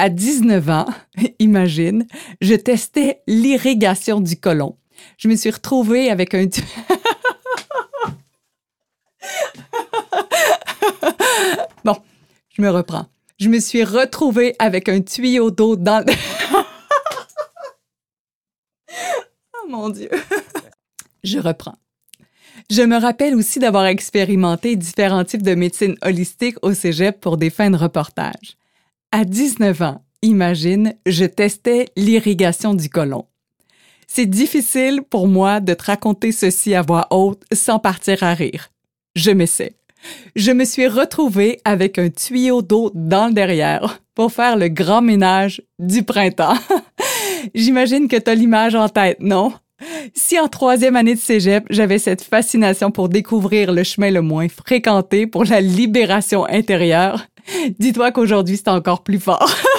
À 19 ans, imagine, je testais l'irrigation du côlon. Je me suis retrouvée avec un... bon, je me reprends. Je me suis retrouvée avec un tuyau d'eau dans... oh mon Dieu. je reprends. Je me rappelle aussi d'avoir expérimenté différents types de médecine holistique au cégep pour des fins de reportage. À 19 ans, imagine, je testais l'irrigation du côlon. C'est difficile pour moi de te raconter ceci à voix haute sans partir à rire. Je m'essaie. Je me suis retrouvée avec un tuyau d'eau dans le derrière pour faire le grand ménage du printemps. J'imagine que tu as l'image en tête, non? Si en troisième année de cégep, j'avais cette fascination pour découvrir le chemin le moins fréquenté pour la libération intérieure, dis-toi qu'aujourd'hui, c'est encore plus fort.